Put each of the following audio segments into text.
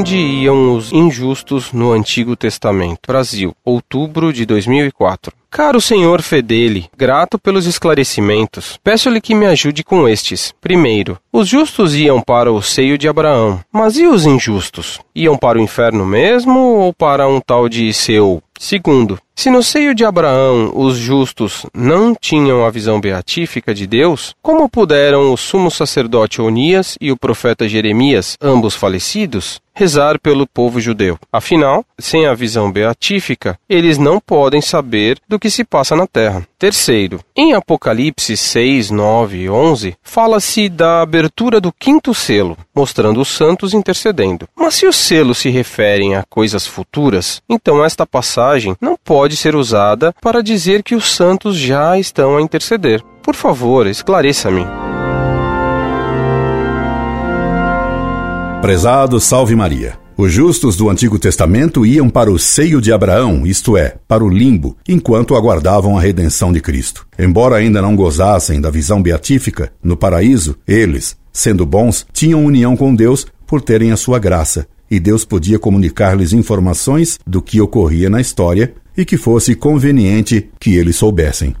onde iam os injustos no Antigo Testamento. Brasil, outubro de 2004. Caro senhor Fedeli, grato pelos esclarecimentos, peço-lhe que me ajude com estes. Primeiro, os justos iam para o seio de Abraão, mas e os injustos? Iam para o inferno mesmo ou para um tal de seu? Segundo, se no seio de Abraão os justos não tinham a visão beatífica de Deus, como puderam o sumo sacerdote Onias e o profeta Jeremias, ambos falecidos, rezar pelo povo judeu? Afinal, sem a visão beatífica, eles não podem saber do que se passa na terra. Terceiro, em Apocalipse 6, 9 e 11, fala-se da abertura do quinto selo, mostrando os santos intercedendo. Mas se os selos se referem a coisas futuras, então esta passagem não pode ser usada para dizer que os santos já estão a interceder. Por favor, esclareça-me. Prezado Salve Maria. Os justos do Antigo Testamento iam para o seio de Abraão, isto é, para o limbo, enquanto aguardavam a redenção de Cristo. Embora ainda não gozassem da visão beatífica, no paraíso, eles, sendo bons, tinham união com Deus por terem a sua graça, e Deus podia comunicar-lhes informações do que ocorria na história e que fosse conveniente que eles soubessem.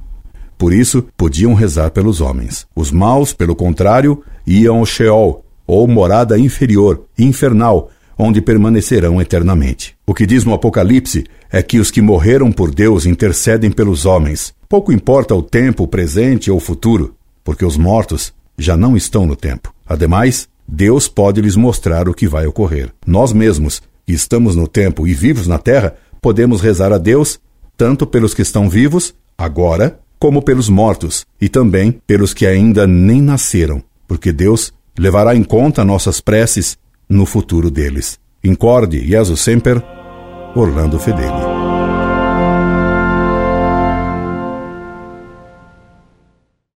Por isso, podiam rezar pelos homens. Os maus, pelo contrário, iam ao Sheol, ou morada inferior, infernal, onde permanecerão eternamente. O que diz no Apocalipse é que os que morreram por Deus intercedem pelos homens. Pouco importa o tempo presente ou futuro, porque os mortos já não estão no tempo. Ademais, Deus pode lhes mostrar o que vai ocorrer. Nós mesmos, que estamos no tempo e vivos na terra, podemos rezar a Deus tanto pelos que estão vivos, agora, como pelos mortos, e também pelos que ainda nem nasceram, porque Deus levará em conta nossas preces no futuro deles. Incorde Jesus Semper, Orlando Fedeli.